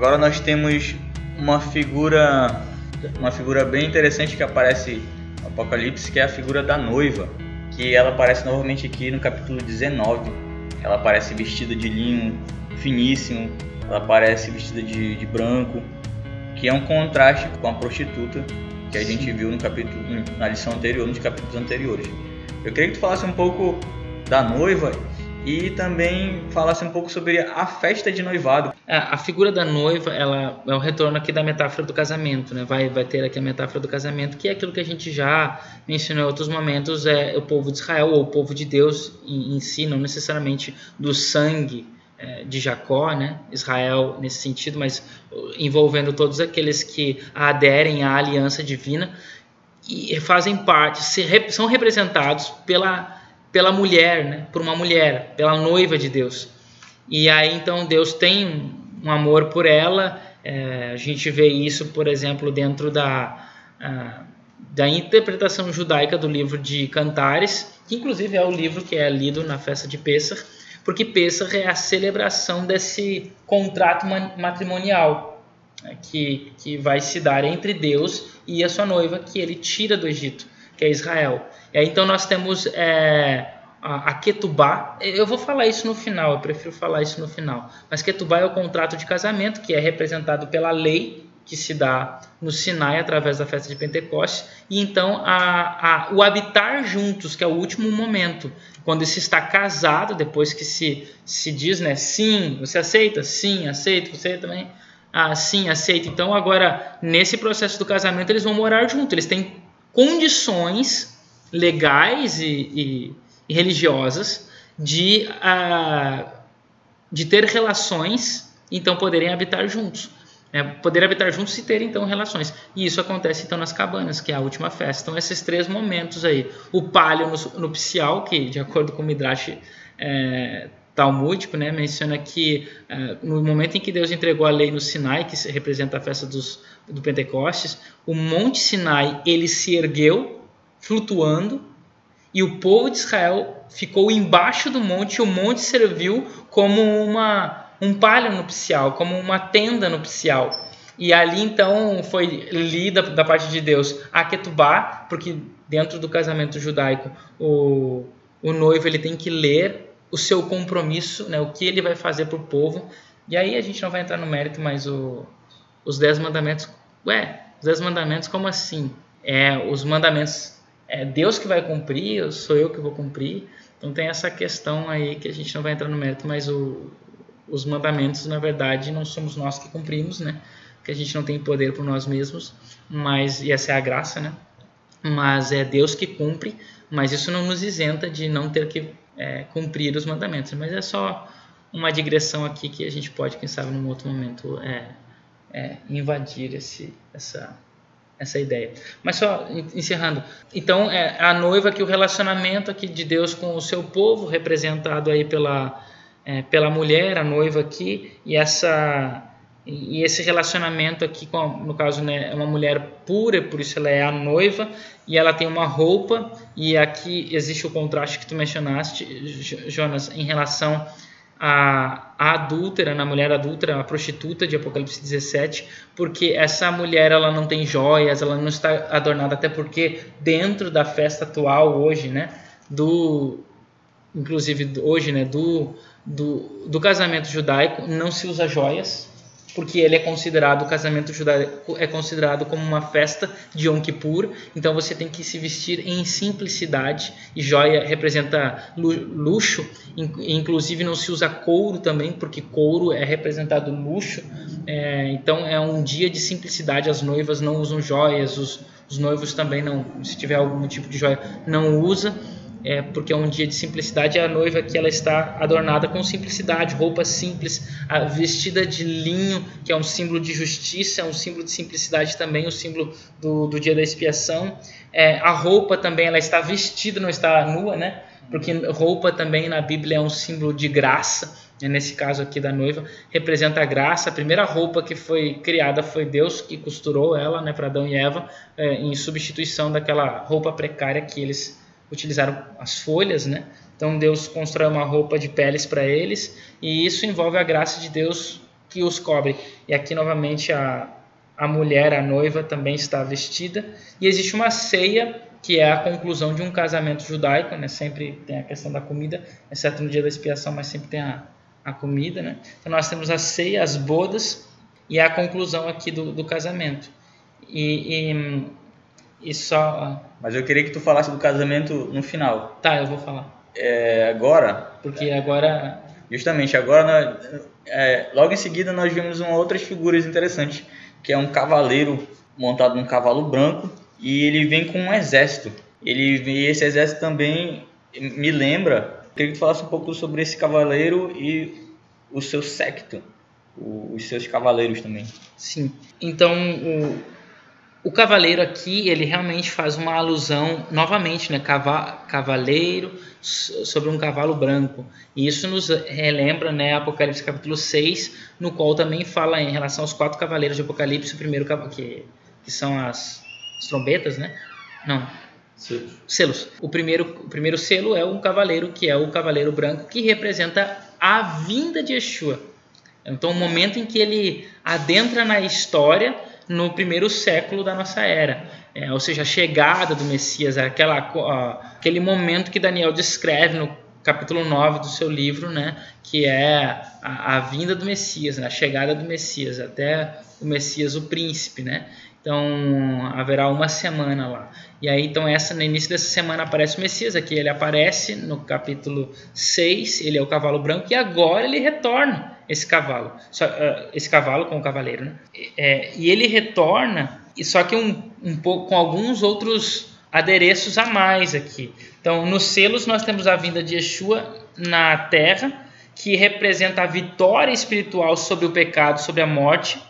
Agora nós temos uma figura, uma figura bem interessante que aparece no Apocalipse, que é a figura da noiva, que ela aparece novamente aqui no capítulo 19. Ela aparece vestida de linho finíssimo, ela aparece vestida de, de branco, que é um contraste com a prostituta que a gente viu no capítulo, na lição anterior, nos capítulos anteriores. Eu queria que tu falasse um pouco da noiva e também falasse um pouco sobre a festa de noivado. A figura da noiva, ela é o retorno aqui da metáfora do casamento, né? Vai, vai ter aqui a metáfora do casamento, que é aquilo que a gente já mencionou em outros momentos, é o povo de Israel ou o povo de Deus em, em si, não necessariamente do sangue é, de Jacó, né? Israel nesse sentido, mas envolvendo todos aqueles que aderem à aliança divina e fazem parte, são representados pela pela mulher, né? por uma mulher, pela noiva de Deus. E aí então Deus tem um amor por ela. É, a gente vê isso, por exemplo, dentro da, da interpretação judaica do livro de Cantares, que inclusive é o livro que é lido na festa de Pêssar, porque Pêssar é a celebração desse contrato matrimonial né, que, que vai se dar entre Deus e a sua noiva, que ele tira do Egito, que é Israel. É, então nós temos é, a, Ketubá. Eu vou falar isso no final, eu prefiro falar isso no final. Mas Ketubá é o contrato de casamento que é representado pela lei que se dá no Sinai através da festa de Pentecostes, e então a, a, o habitar juntos, que é o último momento, quando se está casado, depois que se, se diz, né, sim, você aceita? Sim, aceito, você também? Ah, sim, aceito. Então agora, nesse processo do casamento, eles vão morar juntos, eles têm condições legais e, e, e religiosas de, uh, de ter relações, então poderem habitar juntos. É, poder habitar juntos e ter então relações. E isso acontece então nas cabanas, que é a última festa. Então esses três momentos aí, o palio nupcial, que de acordo com o Midrash é, talmúdico, né, menciona que é, no momento em que Deus entregou a lei no Sinai, que representa a festa dos, do Pentecostes, o Monte Sinai ele se ergueu flutuando, e o povo de Israel ficou embaixo do monte, e o monte serviu como uma, um palio nupcial, como uma tenda nupcial. E ali então foi lida da parte de Deus a Ketubá, porque dentro do casamento judaico o, o noivo ele tem que ler o seu compromisso, né, o que ele vai fazer para o povo. E aí a gente não vai entrar no mérito, mas o, os dez mandamentos, ué, os dez mandamentos como assim? É, os mandamentos é Deus que vai cumprir, sou eu que vou cumprir. Então tem essa questão aí que a gente não vai entrar no mérito, mas o, os mandamentos, na verdade, não somos nós que cumprimos, né? Que a gente não tem poder por nós mesmos, mas e essa é a graça, né? Mas é Deus que cumpre, mas isso não nos isenta de não ter que é, cumprir os mandamentos. Mas é só uma digressão aqui que a gente pode, quem sabe, num outro momento, é, é, invadir esse, essa essa ideia. Mas só encerrando, então é a noiva que o relacionamento aqui de Deus com o seu povo, representado aí pela é, pela mulher, a noiva aqui, e essa e esse relacionamento aqui com no caso né, é uma mulher pura, por isso ela é a noiva e ela tem uma roupa e aqui existe o contraste que tu mencionaste, Jonas, em relação a, a adúltera, na mulher adúltera, a prostituta de Apocalipse 17, porque essa mulher ela não tem joias, ela não está adornada, até porque dentro da festa atual hoje, né, do inclusive hoje, né, do, do, do casamento judaico, não se usa joias, porque ele é considerado, o casamento judaico é considerado como uma festa de Yom Kippur, então você tem que se vestir em simplicidade, e joia representa luxo, inclusive não se usa couro também, porque couro é representado luxo, é, então é um dia de simplicidade, as noivas não usam joias, os, os noivos também não, se tiver algum tipo de joia, não usa, é, porque é um dia de simplicidade, a noiva que ela está adornada com simplicidade, roupa simples, vestida de linho, que é um símbolo de justiça, é um símbolo de simplicidade também, o símbolo do, do dia da expiação. É, a roupa também, ela está vestida, não está nua, né? Porque roupa também na Bíblia é um símbolo de graça, né? nesse caso aqui da noiva, representa a graça. A primeira roupa que foi criada foi Deus que costurou ela né, para Adão e Eva, é, em substituição daquela roupa precária que eles utilizaram as folhas, né? Então Deus constrói uma roupa de peles para eles e isso envolve a graça de Deus que os cobre. E aqui novamente a, a mulher, a noiva, também está vestida. E existe uma ceia que é a conclusão de um casamento judaico, né? Sempre tem a questão da comida, exceto no dia da expiação, mas sempre tem a, a comida, né? Então nós temos a ceia, as bodas e a conclusão aqui do, do casamento. E, e, e, só. Mas eu queria que tu falasse do casamento no final. Tá, eu vou falar. É, agora. Porque agora. Justamente agora, é, logo em seguida, nós vimos uma outras figuras interessantes, que é um cavaleiro montado num cavalo branco e ele vem com um exército. Ele e esse exército também me lembra. Queria que tu falasse um pouco sobre esse cavaleiro e o seu secto, os seus cavaleiros também. Sim. Então o, o cavaleiro aqui ele realmente faz uma alusão novamente, né? Cava, cavaleiro sobre um cavalo branco. E isso nos relembra, né? Apocalipse capítulo 6, no qual também fala em relação aos quatro cavaleiros de Apocalipse, o primeiro que, que são as as trombetas, né? Não. Selos. Selos. O primeiro, o primeiro selo é um cavaleiro, que é o cavaleiro branco, que representa a vinda de Yeshua. Então, o momento em que ele adentra na história no primeiro século da nossa era. É, ou seja, a chegada do Messias, aquela, aquele momento que Daniel descreve no capítulo 9 do seu livro, né, que é a, a vinda do Messias, né, a chegada do Messias, até o Messias, o príncipe. Né? Então haverá uma semana lá. E aí, então, essa, no início dessa semana aparece o Messias. Aqui ele aparece no capítulo 6, ele é o cavalo branco, e agora ele retorna esse cavalo. Só, uh, esse cavalo com o cavaleiro, né? É, e ele retorna, só que um, um pouco com alguns outros adereços a mais aqui. Então, nos selos nós temos a vinda de Yeshua na terra, que representa a vitória espiritual sobre o pecado, sobre a morte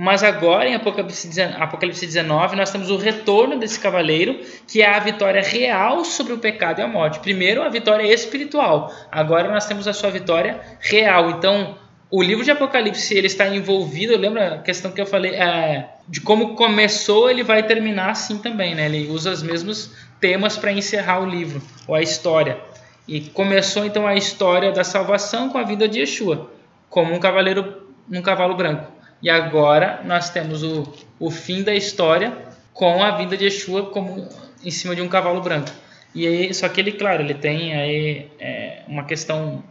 mas agora, em Apocalipse, Apocalipse 19, nós temos o retorno desse cavaleiro, que é a vitória real sobre o pecado e a morte. Primeiro, a vitória espiritual. Agora, nós temos a sua vitória real. Então, o livro de Apocalipse ele está envolvido. Lembra a questão que eu falei é, de como começou, ele vai terminar assim também, né? Ele usa os mesmos temas para encerrar o livro ou a história. E começou então a história da salvação com a vida de Yeshua, como um cavaleiro num cavalo branco. E agora nós temos o, o fim da história com a vinda de Yeshua como em cima de um cavalo branco. E aí, só que ele, claro, ele tem aí é, uma questão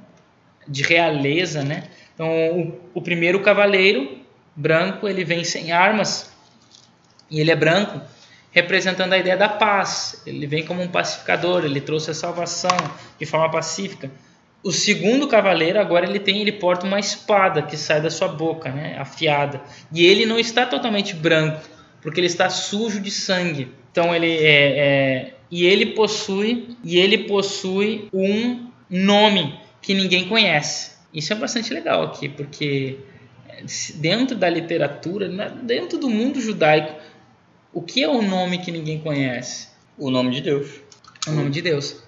de realeza, né? Então, o, o primeiro cavaleiro branco, ele vem sem armas e ele é branco, representando a ideia da paz. Ele vem como um pacificador, ele trouxe a salvação de forma pacífica. O segundo cavaleiro agora ele tem, ele porta uma espada que sai da sua boca, né, afiada. E ele não está totalmente branco, porque ele está sujo de sangue. Então ele é, é e ele possui e ele possui um nome que ninguém conhece. Isso é bastante legal aqui, porque dentro da literatura, dentro do mundo judaico, o que é o nome que ninguém conhece? O nome de Deus. O nome de Deus.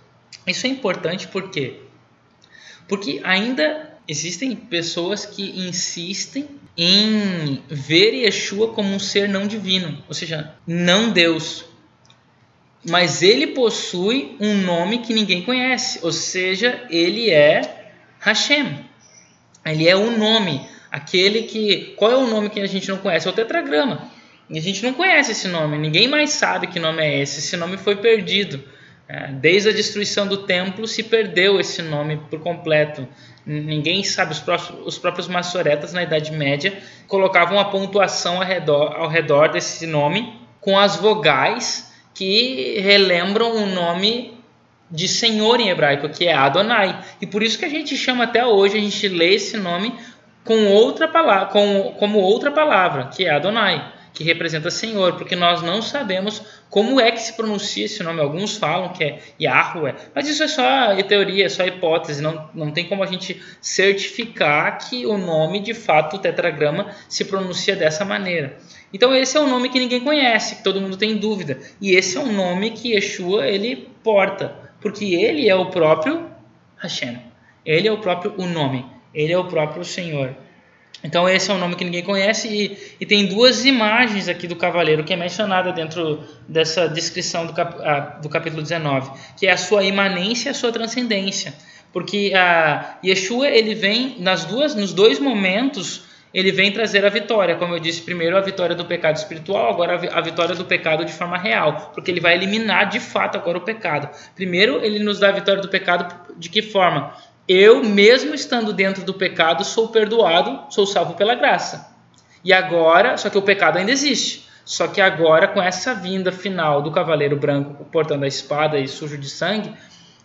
Isso é importante porque porque ainda existem pessoas que insistem em ver Yeshua como um ser não divino, ou seja, não Deus. Mas ele possui um nome que ninguém conhece, ou seja, ele é Hashem. Ele é o nome, aquele que. Qual é o nome que a gente não conhece? É o tetragrama. E a gente não conhece esse nome, ninguém mais sabe que nome é esse. Esse nome foi perdido. É, desde a destruição do templo se perdeu esse nome por completo. Ninguém sabe, os próprios, os próprios maçoretas na Idade Média colocavam a pontuação ao redor, ao redor desse nome com as vogais que relembram o nome de Senhor em hebraico, que é Adonai. E por isso que a gente chama até hoje, a gente lê esse nome com outra palavra, com, como outra palavra, que é Adonai que representa Senhor, porque nós não sabemos como é que se pronuncia esse nome. Alguns falam que é Yahweh, mas isso é só teoria, é só hipótese, não, não tem como a gente certificar que o nome, de fato, o tetragrama, se pronuncia dessa maneira. Então esse é um nome que ninguém conhece, que todo mundo tem dúvida. E esse é um nome que Yeshua ele porta, porque ele é o próprio Hashem. Ele é o próprio o nome, ele é o próprio Senhor. Então esse é um nome que ninguém conhece e, e, tem duas imagens aqui do cavaleiro que é mencionada dentro dessa descrição do, cap, do capítulo 19, que é a sua imanência e a sua transcendência. Porque a Yeshua ele vem nas duas, nos dois momentos ele vem trazer a vitória. Como eu disse, primeiro a vitória do pecado espiritual, agora a vitória do pecado de forma real, porque ele vai eliminar de fato agora o pecado. Primeiro, ele nos dá a vitória do pecado de que forma? Eu, mesmo estando dentro do pecado, sou perdoado, sou salvo pela graça. E agora, só que o pecado ainda existe. Só que agora, com essa vinda final do cavaleiro branco portando a espada e sujo de sangue,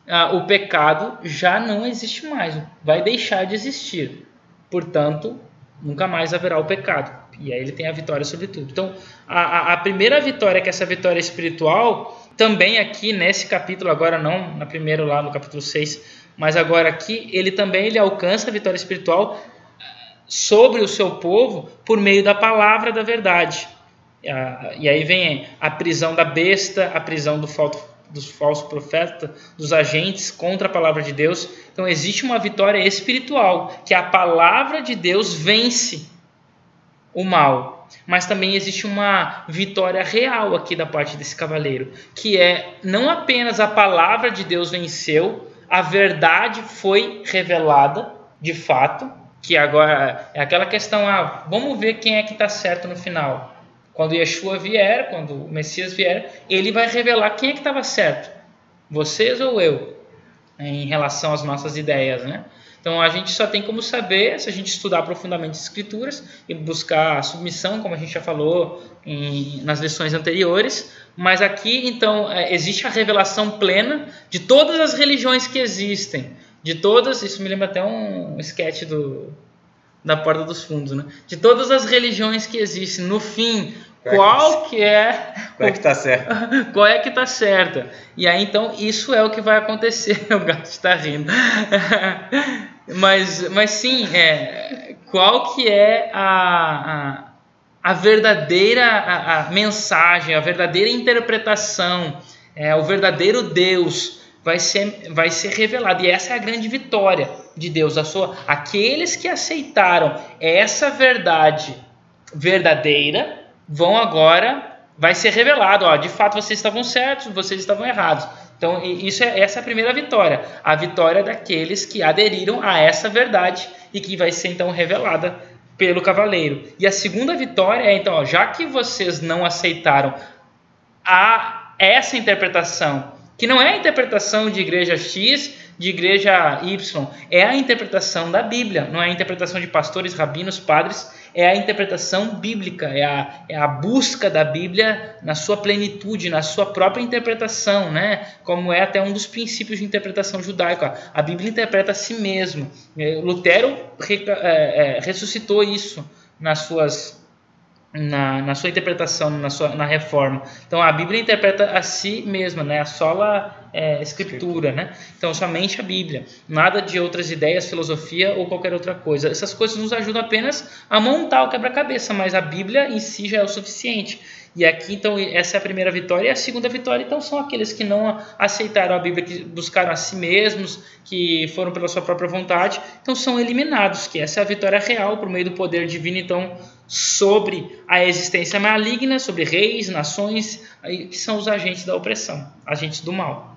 ah, o pecado já não existe mais, vai deixar de existir. Portanto, nunca mais haverá o pecado. E aí ele tem a vitória sobre tudo. Então, a, a, primeira vitória, que é essa vitória espiritual, também aqui nesse capítulo, agora não na primeira lá no capítulo 6, mas agora aqui, ele também ele alcança a vitória espiritual sobre o seu povo por meio da palavra da verdade. E aí vem a prisão da besta, a prisão do falso dos falsos profetas, dos agentes contra a palavra de Deus. Então existe uma vitória espiritual, que a palavra de Deus vence o mal. Mas também existe uma vitória real aqui da parte desse cavaleiro, que é não apenas a palavra de Deus venceu, a verdade foi revelada de fato, que agora é aquela questão, ah, vamos ver quem é que está certo no final. Quando Yeshua vier, quando o Messias vier, ele vai revelar quem é que estava certo, vocês ou eu, em relação às nossas ideias, né? Então a gente só tem como saber se a gente estudar profundamente as escrituras e buscar a submissão, como a gente já falou em, nas lições anteriores. Mas aqui então é, existe a revelação plena de todas as religiões que existem, de todas. Isso me lembra até um sketch do da porta dos fundos, né? De todas as religiões que existem, no fim, qual que é qual é que está certa qual é que está certa e aí então isso é o que vai acontecer. O gato está rindo. Mas mas sim é qual que é a, a, a verdadeira a, a, mensagem a verdadeira interpretação é, o verdadeiro Deus vai ser vai ser revelado e essa é a grande vitória de Deus a sua aqueles que aceitaram essa verdade verdadeira vão agora vai ser revelado, ó, de fato vocês estavam certos, vocês estavam errados. Então, isso é essa é a primeira vitória, a vitória daqueles que aderiram a essa verdade e que vai ser então revelada pelo cavaleiro. E a segunda vitória é então, ó, já que vocês não aceitaram a essa interpretação, que não é a interpretação de igreja X, de igreja Y, é a interpretação da Bíblia, não é a interpretação de pastores, rabinos, padres, é a interpretação bíblica, é a, é a busca da Bíblia na sua plenitude, na sua própria interpretação, né? como é até um dos princípios de interpretação judaica. A Bíblia interpreta a si mesmo. É, Lutero é, é, ressuscitou isso nas suas na, na sua interpretação, na, sua, na reforma. Então a Bíblia interpreta a si mesma, né? a sola é, escritura, né? Então somente a Bíblia, nada de outras ideias, filosofia ou qualquer outra coisa. Essas coisas nos ajudam apenas a montar o quebra-cabeça, mas a Bíblia em si já é o suficiente. E aqui, então, essa é a primeira vitória. E a segunda vitória, então, são aqueles que não aceitaram a Bíblia, que buscaram a si mesmos, que foram pela sua própria vontade. Então, são eliminados, que essa é a vitória real por meio do poder divino, então, sobre a existência maligna, sobre reis, nações, que são os agentes da opressão, agentes do mal.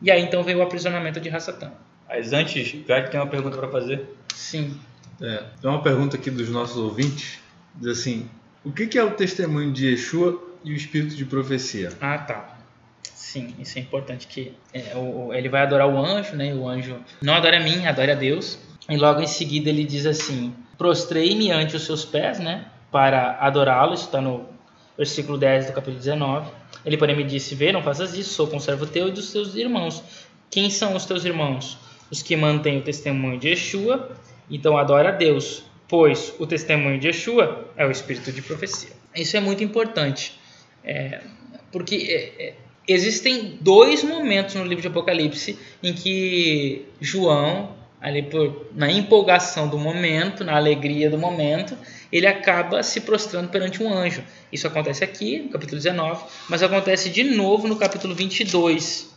E aí, então, veio o aprisionamento de Rassatã. Mas antes, Greg tem uma pergunta para fazer? Sim. É, tem uma pergunta aqui dos nossos ouvintes. Diz assim, o que é o testemunho de Yeshua e o espírito de profecia? Ah, tá. Sim, isso é importante que é, o, ele vai adorar o anjo, né? O anjo não adora a mim, adora a Deus. E logo em seguida ele diz assim: Prostrei-me ante os seus pés, né? Para adorá-lo. Isso está no versículo 10 do capítulo 19. Ele, porém, me disse: Vê, não faças isso, sou conservo teu e dos teus irmãos. Quem são os teus irmãos? Os que mantêm o testemunho de Yeshua, então adora a Deus pois o testemunho de Yeshua é o espírito de profecia. Isso é muito importante, é, porque é, é, existem dois momentos no livro de Apocalipse em que João, ali por, na empolgação do momento, na alegria do momento, ele acaba se prostrando perante um anjo. Isso acontece aqui, no capítulo 19, mas acontece de novo no capítulo 22.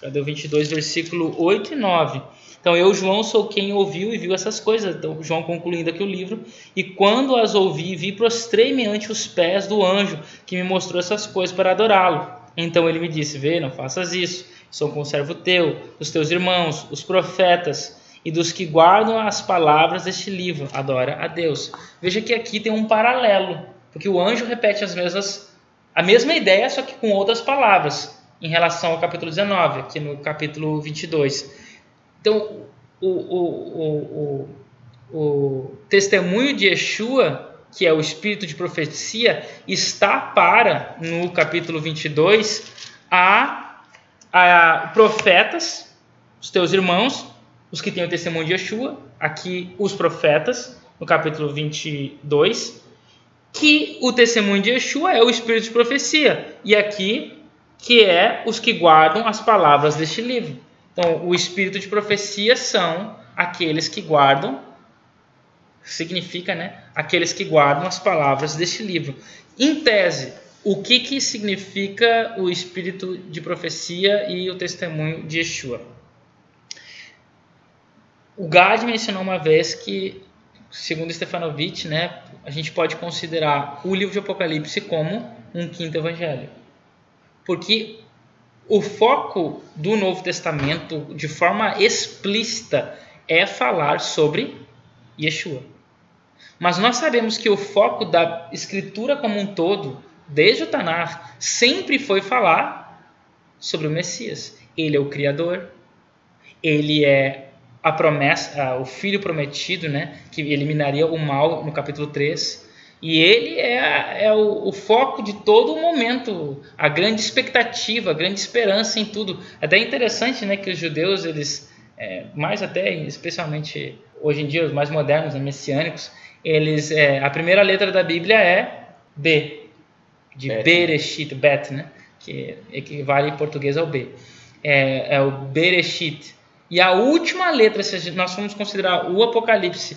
Cadê o 22, versículo 8 e 9? Então eu, João, sou quem ouviu e viu essas coisas. Então João concluindo aqui o livro. E quando as ouvi, vi, prostrei-me ante os pés do anjo que me mostrou essas coisas para adorá-lo. Então ele me disse: Vê, não faças isso. Sou conservo teu, os teus irmãos, os profetas. E dos que guardam as palavras deste livro, adora a Deus. Veja que aqui tem um paralelo, porque o anjo repete as mesmas, a mesma ideia, só que com outras palavras, em relação ao capítulo 19, aqui no capítulo 22. Então, o, o, o, o, testemunho de Yeshua, que é o espírito de profecia, está para, no capítulo 22, a, a profetas, os teus irmãos, os que têm o testemunho de Yeshua, aqui os profetas, no capítulo 22, que o testemunho de Yeshua é o espírito de profecia, e aqui que é os que guardam as palavras deste livro. Então, o espírito de profecia são aqueles que guardam, significa, né, aqueles que guardam as palavras deste livro. Em tese, o que, que significa o espírito de profecia e o testemunho de Yeshua? O Gad mencionou uma vez que, segundo Stefanovic, né, a gente pode considerar o livro de Apocalipse como um quinto evangelho. Porque o foco do Novo Testamento, de forma explícita, é falar sobre Yeshua. Mas nós sabemos que o foco da Escritura como um todo, desde o Tanar, sempre foi falar sobre o Messias. Ele é o Criador, ele é a promessa, o filho prometido, né, que eliminaria o mal no capítulo 3. E ele é, é o, o, foco de todo o momento, a grande expectativa, a grande esperança em tudo. Até é interessante né, que os judeus, eles, é, mais até, especialmente hoje em dia, os mais modernos, né, messiânicos, eles, é, a primeira letra da Bíblia é B, de Bet. Bereshit, Bet, né, que equivale em português ao B. É, é o Bereshit, e a última letra, se nós formos considerar o Apocalipse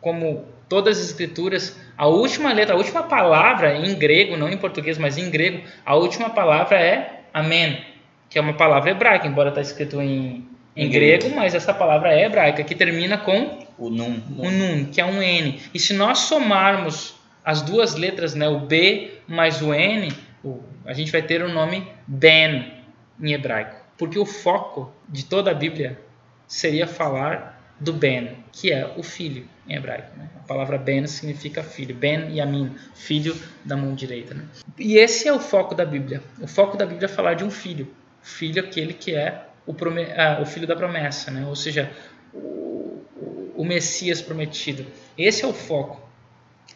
como todas as escrituras, a última letra, a última palavra em grego, não em português, mas em grego, a última palavra é Amém, que é uma palavra hebraica, embora está escrito em, em grego, mas essa palavra é hebraica, que termina com o nun. o nun, que é um N. E se nós somarmos as duas letras, né, o B mais o N, a gente vai ter o nome Ben em hebraico. Porque o foco de toda a Bíblia seria falar do Ben, que é o filho em hebraico. Né? A palavra Ben significa filho. Ben Yamin, filho da mão direita. Né? E esse é o foco da Bíblia. O foco da Bíblia é falar de um filho. Filho aquele que é o, ah, o filho da promessa, né? ou seja, o, o Messias prometido. Esse é o foco.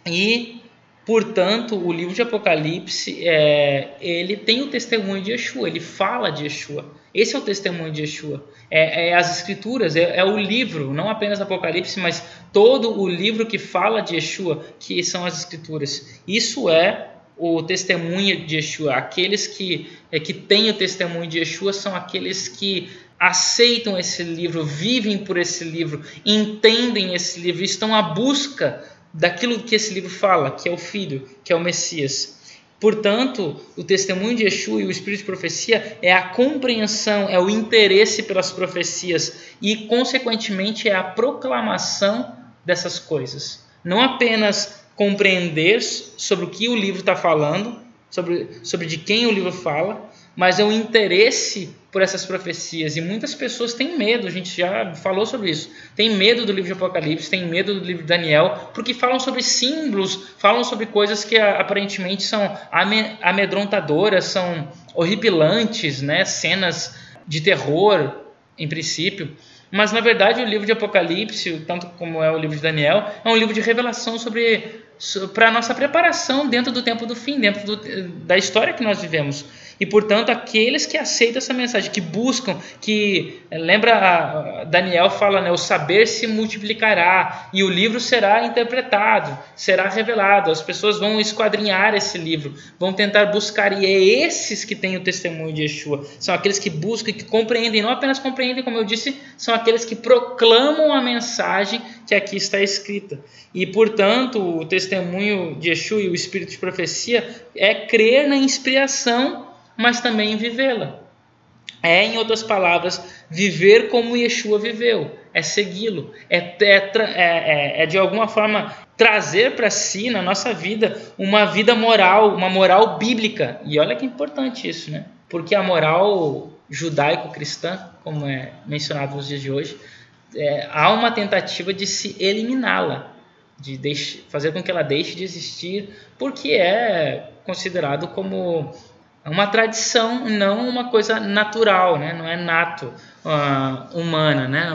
E Portanto, o livro de Apocalipse, é, ele tem o testemunho de Yeshua, ele fala de Yeshua. Esse é o testemunho de Yeshua. É, é as escrituras, é, é, o livro, não apenas Apocalipse, mas todo o livro que fala de Yeshua, que são as escrituras. Isso é o testemunho de Yeshua. Aqueles que, é, que têm o testemunho de Yeshua são aqueles que aceitam esse livro, vivem por esse livro, entendem esse livro, estão à busca daquilo que esse livro fala, que é o Filho, que é o Messias. Portanto, o testemunho de Yeshua e o espírito de profecia é a compreensão, é o interesse pelas profecias e, consequentemente, é a proclamação dessas coisas. Não apenas compreender sobre o que o livro está falando, sobre, sobre de quem o livro fala, mas é o interesse por essas profecias. E muitas pessoas têm medo, a gente já falou sobre isso. Tem medo do livro de Apocalipse, tem medo do livro de Daniel, porque falam sobre símbolos, falam sobre coisas que aparentemente são amedrontadoras, são horripilantes, né? cenas de terror, em princípio. Mas na verdade o livro de Apocalipse, tanto como é o livro de Daniel, é um livro de revelação sobre para a nossa preparação dentro do tempo do fim, dentro do, da história que nós vivemos. E, portanto, aqueles que aceitam essa mensagem, que buscam, que lembra Daniel fala, né, o saber se multiplicará e o livro será interpretado, será revelado. As pessoas vão esquadrinhar esse livro, vão tentar buscar e é esses que têm o testemunho de Yeshua. São aqueles que buscam que compreendem, não apenas compreendem, como eu disse, são aqueles que proclamam a mensagem que aqui está escrita. E, portanto, o testemunho de Yeshua e o espírito de profecia é crer na inspiração mas também vivê-la. É, em outras palavras, viver como Yeshua viveu, é segui-lo, é, é, é, é, de alguma forma trazer para si, na nossa vida, uma vida moral, uma moral bíblica. E olha que importante isso, né? Porque a moral judaico-cristã, como é mencionado nos dias de hoje, é, há uma tentativa de se eliminá-la, de deixe, fazer com que ela deixe de existir, porque é considerado como uma tradição, não uma coisa natural, né? não é nato uh, humana, né?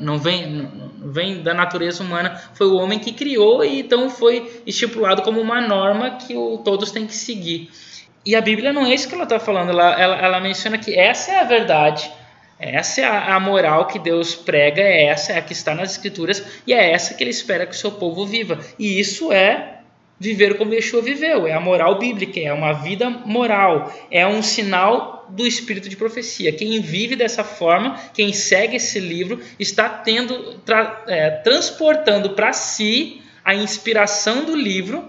não, vem, não vem da natureza humana, foi o homem que criou e então foi estipulado como uma norma que o, todos têm que seguir. E a Bíblia não é isso que ela está falando, ela, ela, ela menciona que essa é a verdade essa é a, moral que Deus prega, é essa, é a que está nas Escrituras e é essa que Ele espera que o seu povo viva. E isso é viver como Yeshua viveu, é a moral bíblica, é uma vida moral, é um sinal do espírito de profecia. Quem vive dessa forma, quem segue esse livro, está tendo, tra, é, transportando para si a inspiração do livro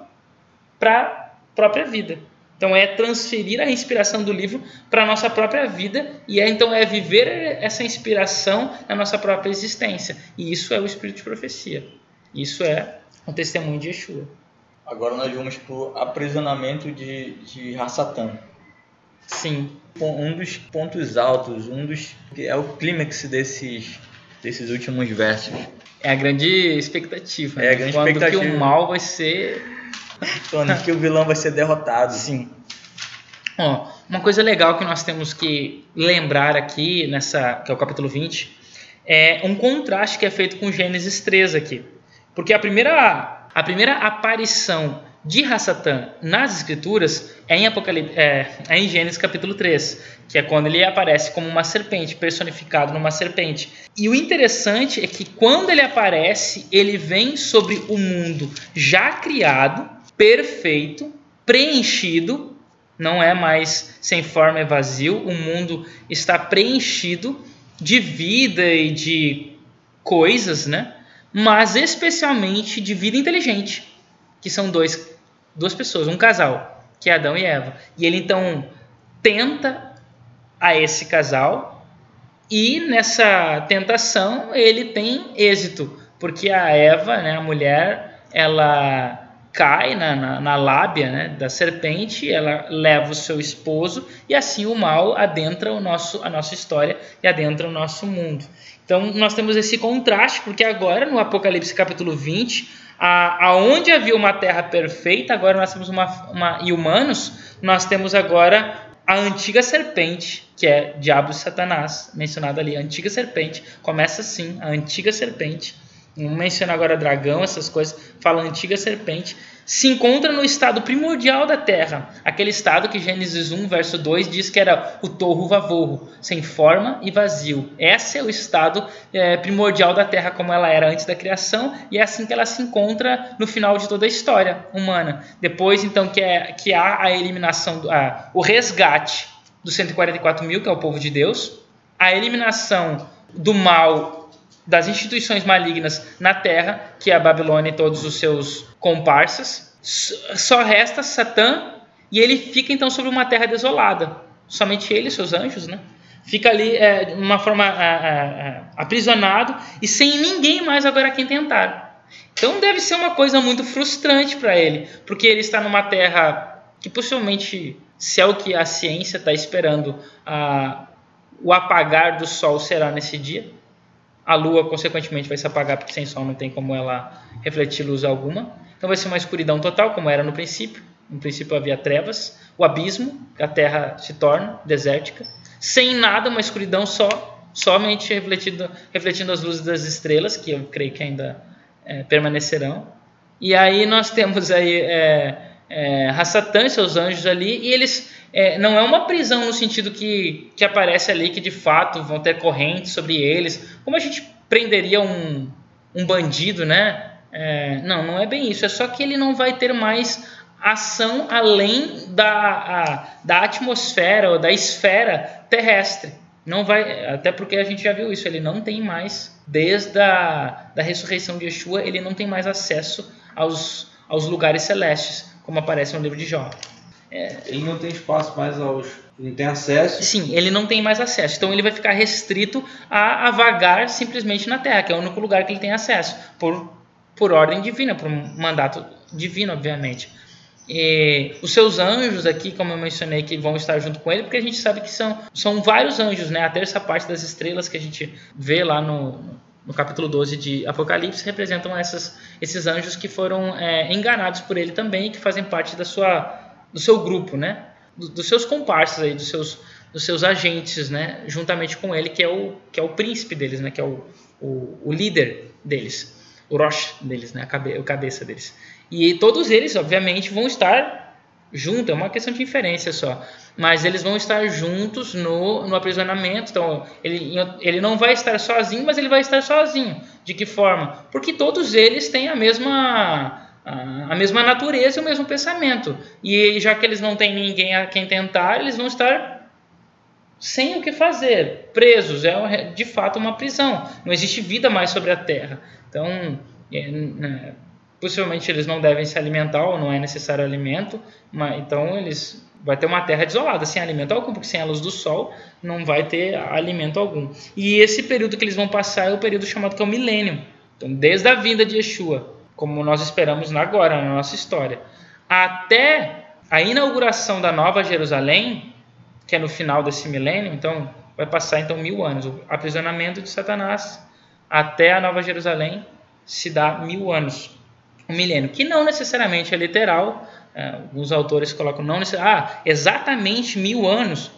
para a própria vida. Então é transferir a inspiração do livro para a nossa própria vida e é então é viver essa inspiração na nossa própria existência. E isso é o espírito de profecia. Isso é o testemunho de Yeshua. Agora nós vamos para o aprisionamento de, de Hassatan. Sim. Um dos pontos altos, um dos é o clímax desses desses últimos versos. É a grande expectativa. É né? a grande Quando expectativa. que o mal vai ser Quando que o vilão vai ser derrotado. Sim. Ó, uma coisa legal que nós temos que lembrar aqui, nessa, que é o capítulo 20, é um contraste que é feito com Gênesis 3 aqui. Porque a primeira, a primeira aparição de Hassatan nas escrituras é em, é, é em Gênesis capítulo 3, que é quando ele aparece como uma serpente, personificado numa serpente. E o interessante é que quando ele aparece, ele vem sobre o mundo já criado, perfeito, preenchido, não é mais sem forma e vazio, o mundo está preenchido de vida e de coisas, né? Mas especialmente de vida inteligente, que são dois, duas pessoas, um casal, que é Adão e Eva. E ele então tenta a esse casal e nessa tentação ele tem êxito, porque a Eva, né, a mulher, ela cai na, na, na, lábia né, da serpente, ela leva o seu esposo e assim o mal adentra o nosso, a nossa história e adentra o nosso mundo. Então nós temos esse contraste, porque agora no Apocalipse capítulo 20, a, aonde havia uma terra perfeita, agora nós temos uma, uma e humanos, nós temos agora a antiga serpente, que é diabo e Satanás, mencionado ali, a antiga serpente, começa assim, a antiga serpente, não menciona agora dragão, essas coisas, fala antiga serpente, se encontra no estado primordial da terra, aquele estado que Gênesis 1, verso 2 diz que era o torro vavorro, sem forma e vazio. Esse é o estado é, primordial da terra, como ela era antes da criação, e é assim que ela se encontra no final de toda a história humana. Depois, então, que, é, que há a eliminação, a, o resgate dos 144 mil, que é o povo de Deus, a eliminação do mal das instituições malignas na terra, que é a Babilônia e todos os seus comparsas. Só resta Satã e ele fica então sobre uma terra desolada. Somente ele e seus anjos, né? Fica ali é, de uma forma é, é, aprisionado e sem ninguém mais agora quem tentar. Então deve ser uma coisa muito frustrante para ele, porque ele está numa terra que possivelmente, se é o que a ciência está esperando, a, o apagar do sol será nesse dia a Lua, consequentemente, vai se apagar porque sem Sol não tem como ela refletir luz alguma. Então vai ser uma escuridão total, como era no princípio. No princípio havia trevas, o abismo, a Terra se torna desértica. Sem nada, uma escuridão só, somente refletindo, refletindo as luzes das estrelas, que eu creio que ainda é, permanecerão. E aí nós temos aí é, é, Hassatan seus anjos ali, e eles é, não é uma prisão no sentido que, que aparece ali que de fato vão ter correntes sobre eles, como a gente prenderia um, um bandido, né? É, não, não é bem isso, é só que ele não vai ter mais ação além da, a, da atmosfera ou da esfera terrestre. Não vai, até porque a gente já viu isso, ele não tem mais, desde a da ressurreição de Yeshua, ele não tem mais acesso aos, aos lugares celestes, como aparece no livro de Jó. É, ele não tem espaço mais aos. Não tem acesso. Sim, ele não tem mais acesso. Então ele vai ficar restrito a, a vagar simplesmente na Terra, que é o único lugar que ele tem acesso, por, por ordem divina, por um mandato divino, obviamente. E os seus anjos aqui, como eu mencionei, que vão estar junto com ele, porque a gente sabe que são, são vários anjos, né? A terça parte das estrelas que a gente vê lá no, no capítulo 12 de Apocalipse, representam essas, esses anjos que foram é, enganados por ele também e que fazem parte da sua, do seu grupo, né? Do, dos seus comparsas, aí, dos, seus, dos seus agentes, né? juntamente com ele, que é o, que é o príncipe deles, né? que é o, o, o líder deles, o Rosh deles, né? a cabe, cabeça deles. E todos eles, obviamente, vão estar juntos, é uma questão de inferência só. Mas eles vão estar juntos no, no aprisionamento. Então, ele, ele não vai estar sozinho, mas ele vai estar sozinho. De que forma? Porque todos eles têm a mesma a mesma natureza e o mesmo pensamento. E já que eles não têm ninguém a quem tentar, eles vão estar sem o que fazer, presos. É de fato uma prisão. Não existe vida mais sobre a terra. Então, é, né, possivelmente eles não devem se alimentar ou não é necessário alimento, mas, então eles vai ter uma terra desolada, sem alimento algum, porque sem a luz do sol não vai ter alimento algum. E esse período que eles vão passar é o período chamado que é o milênio. Então, desde a vinda de Yeshua, como nós esperamos agora na nossa história, até a inauguração da Nova Jerusalém, que é no final desse milênio, então vai passar então mil anos. O aprisionamento de Satanás até a Nova Jerusalém se dá mil anos um milênio, que não necessariamente é literal. É, alguns autores colocam não necessariamente, ah, exatamente mil anos.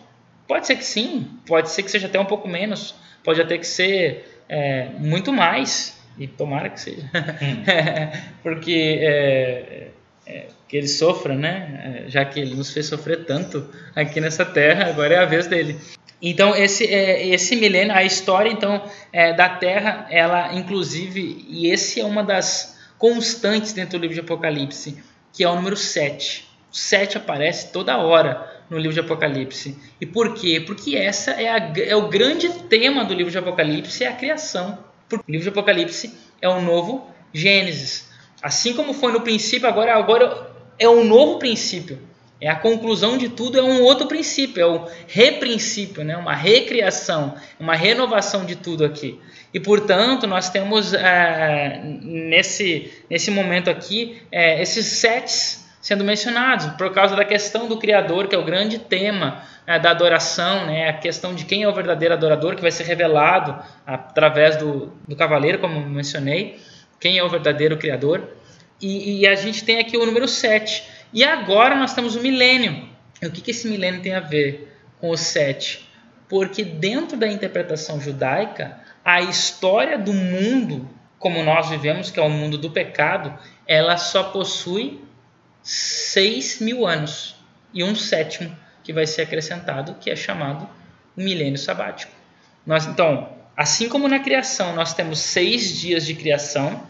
Pode ser que sim, pode ser que seja até um pouco menos, pode até que ser é, muito mais, e tomara que seja, hum. porque é, é, que ele sofra, né? É, já que ele nos fez sofrer tanto aqui nessa terra, agora é a vez dele. Então esse é, esse milênio, a história então é, da Terra, ela inclusive e esse é uma das constantes dentro do livro de Apocalipse, que é o número 7. O 7 aparece toda hora no livro de Apocalipse. E por quê? Porque essa é, a, é o grande tema do livro de Apocalipse, é a criação. O livro de Apocalipse é o novo Gênesis. Assim como foi no princípio, agora, agora é um novo princípio. É a conclusão de tudo, é um outro princípio, é o reprincípio, né? uma recriação, uma renovação de tudo aqui. E, portanto, nós temos é, nesse, nesse momento aqui é, esses sets sendo mencionados por causa da questão do Criador, que é o grande tema é, da adoração, né? a questão de quem é o verdadeiro adorador, que vai ser revelado através do, do cavaleiro, como mencionei, quem é o verdadeiro Criador. E, e a gente tem aqui o número 7. E agora nós temos o milênio. E o que, que esse milênio tem a ver com o 7? Porque dentro da interpretação judaica, a história do mundo como nós vivemos, que é o mundo do pecado, ela só possui seis mil anos e um sétimo que vai ser acrescentado, que é chamado milênio sabático. Nós, então, assim como na criação nós temos seis dias de criação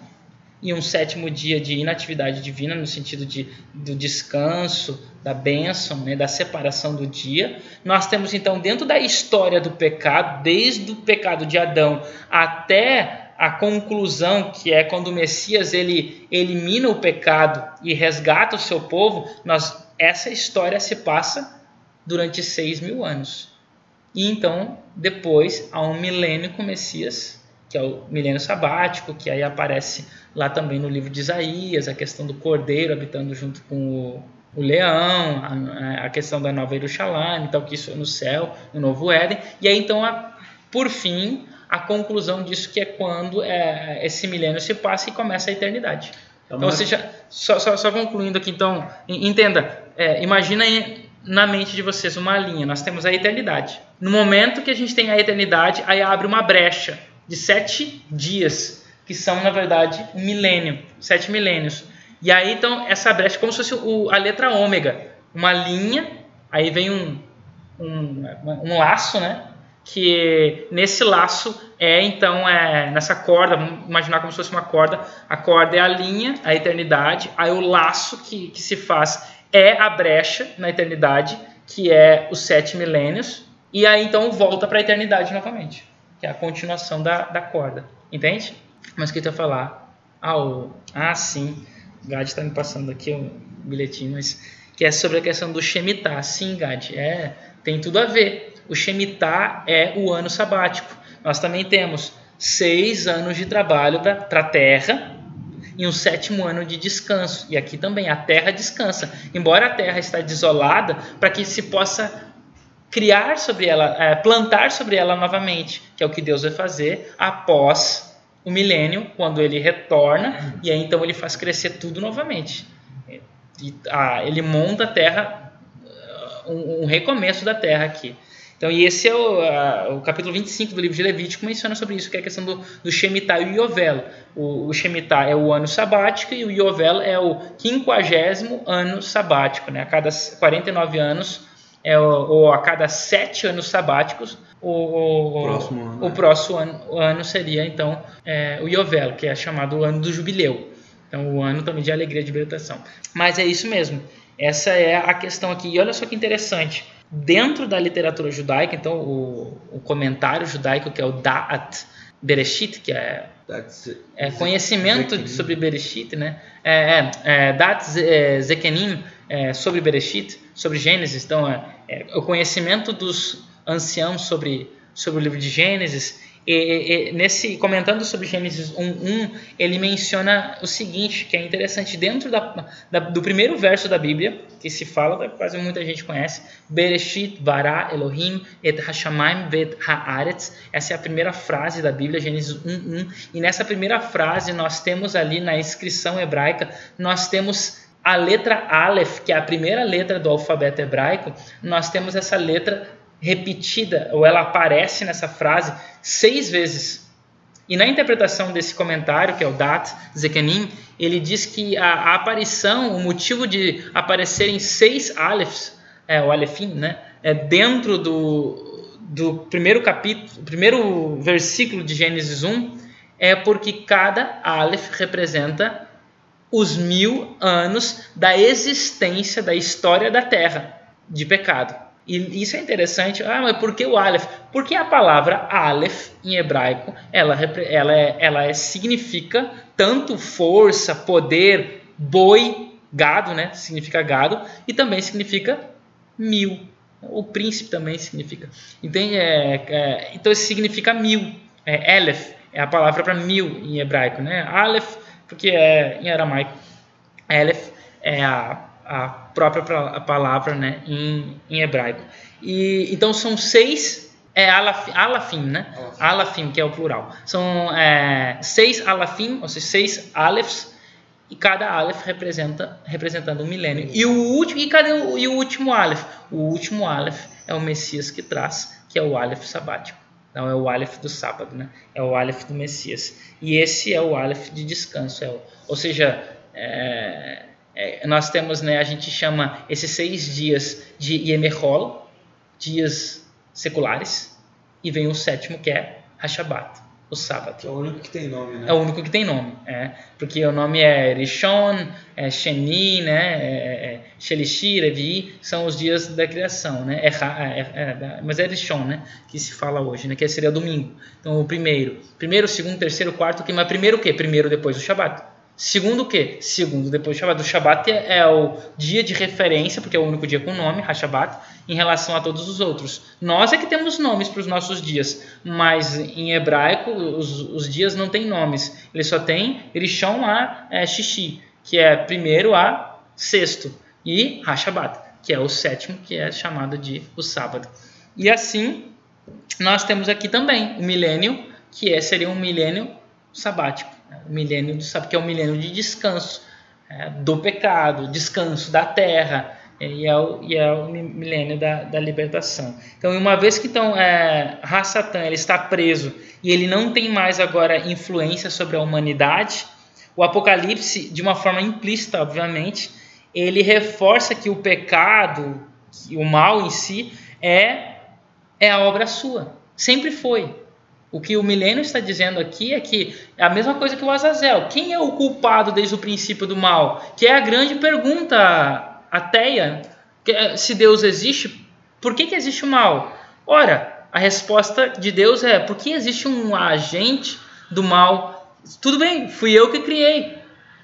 e um sétimo dia de inatividade divina, no sentido de, do descanso, da bênção, né, da separação do dia. Nós temos então, dentro da história do pecado, desde o pecado de Adão até a conclusão, que é quando o Messias ele elimina o pecado e resgata o seu povo, nós, essa história se passa durante seis mil anos. E então, depois, há um milênio com o Messias, que é o milênio sabático, que aí aparece lá também no livro de Isaías, a questão do cordeiro habitando junto com o, o leão, a, a, questão da nova Jerusalém, então que isso é no céu, no novo Éden, e aí então, a, por fim, a conclusão disso que é quando é, esse milênio se passa e começa a eternidade. Então, então seja, só, só, só, concluindo aqui, então, entenda, é, imagina na mente de vocês uma linha, nós temos a eternidade. No momento que a gente tem a eternidade, aí abre uma brecha de sete dias que são, na verdade, um milênio, sete milênios. E aí, então, essa brecha, como se fosse o, a letra ômega, uma linha, aí vem um, um, um laço, né? Que nesse laço é, então, é, nessa corda, vamos imaginar como se fosse uma corda, a corda é a linha, a eternidade, aí o laço que, que se faz é a brecha na eternidade, que é os sete milênios, e aí então volta para a eternidade novamente, que é a continuação da, da corda, entende? Mas que tu ia falar? Ah, o... ah sim. O Gad está me passando aqui um bilhetinho, mas que é sobre a questão do Shemitah. Sim, Gad, é, tem tudo a ver. O Shemitah é o ano sabático. Nós também temos seis anos de trabalho para a terra e um sétimo ano de descanso. E aqui também a terra descansa. Embora a terra está desolada, para que se possa criar sobre ela, é, plantar sobre ela novamente, que é o que Deus vai fazer após o milênio, quando ele retorna, e aí então ele faz crescer tudo novamente. Ah, ele monta a Terra, um, um, recomeço da Terra aqui. Então, e esse é o, a, o capítulo 25 do livro de Levítico, menciona sobre isso, que é a questão do, do Shemitah e o Yovel. O, o Shemitah é o ano sabático e o Yovel é o quinquagésimo ano sabático. Né? A cada 49 anos, é o, ou a cada sete anos sabáticos, o, o, próximo, ano, o próximo ano, ano seria então é, o Yovel, que é chamado o ano do jubileu. Então, o ano também de alegria de libertação. Mas é isso mesmo. Essa é a questão aqui. E olha só que interessante. Dentro da literatura judaica, então, o, o comentário judaico, que é o Da'at Bereshit, que é, é conhecimento Zekenim. sobre Bereshit, né? É, é, é Da'at é, Zekenim é, sobre Bereshit, sobre Gênesis. Então, é, é o conhecimento dos anciãos sobre, sobre o livro de Gênesis. E, e, nesse comentando sobre Gênesis 1:1, ele menciona o seguinte, que é interessante dentro da, da, do primeiro verso da Bíblia, que se fala, quase muita gente conhece, Bereshit bara Elohim et hashamayim vet haaretz. Essa é a primeira frase da Bíblia, Gênesis 1:1. E nessa primeira frase nós temos ali na inscrição hebraica, nós temos a letra Aleph, que é a primeira letra do alfabeto hebraico, nós temos essa letra repetida, ou ela aparece nessa frase seis vezes. E na interpretação desse comentário, que é o Dat Zekenim, ele diz que a, a aparição, o motivo de aparecerem seis Alephs, é, o Alephim, né, é dentro do, do primeiro capítulo, primeiro versículo de Gênesis 1, é porque cada Aleph representa os mil anos da existência da história da Terra de pecado. E isso é interessante. Ah, mas por que o Aleph? Porque a palavra Aleph em hebraico, ela, ela, é, ela é, significa tanto força, poder, boi, gado, né? Significa gado, e também significa mil. O príncipe também significa. Entende? É, é, então isso significa mil. É, Aleph é a palavra para mil em hebraico, né? Aleph, porque é em aramaico. Aleph é a a própria palavra né, em, em hebraico. E, então são seis é alafim, alafim né? Alafim, que é o plural. São é, seis alafim, ou seja, seis alefs, e cada alef representa representando um milênio. E o último, e cadê o, e o último alef? O último alef é o Messias que traz, que é o alef sabático. Não é o alef do sábado, né? É o alef do Messias. E esse é o alef de descanso, é o, ou seja, é, é, nós temos, né, a gente chama esses seis dias de Yemerhol, dias seculares, e vem o sétimo que é Hashabat, o sábado. É o único que tem nome, né? É o único que tem nome, é, porque o nome é Rishon, é Sheni, né, é, é, é Shelishi, Revi, são os dias da criação, né, é, é, mas é Rishon, né, que se fala hoje, né, que seria domingo. Então o primeiro, primeiro, segundo, terceiro, quarto, mas primeiro o quê? Primeiro depois do Shabat. Segundo o quê? Segundo depois do Shabat. O Shabat é, é o dia de referência, porque é o único dia com nome, Hashabat, em relação a todos os outros. Nós é que temos nomes para os nossos dias, mas em hebraico os, os dias não têm nomes. Ele só tem Rishon a é, Shishi, que é primeiro a sexto, e Hashabat, que é o sétimo, que é chamado de o sábado. E assim, nós temos aqui também o milênio, que é, seria um milênio sabático o milênio sábado, que é o milênio de descanso é, do pecado, descanso da terra, e é o, e é o milênio da, da libertação. Então, uma vez que então, é, Hassatan ele está preso e ele não tem mais agora influência sobre a humanidade, o Apocalipse, de uma forma implícita, obviamente, ele reforça que o pecado, o mal em si, é, é a obra sua. Sempre foi. O que o milênio está dizendo aqui é que é a mesma coisa que o Azazel. Quem é o culpado desde o princípio do mal? Que é a grande pergunta ateia. Eh, se Deus existe, por que, que existe o mal? Ora, a resposta de Deus é porque existe um agente do mal. Tudo bem, fui eu que criei.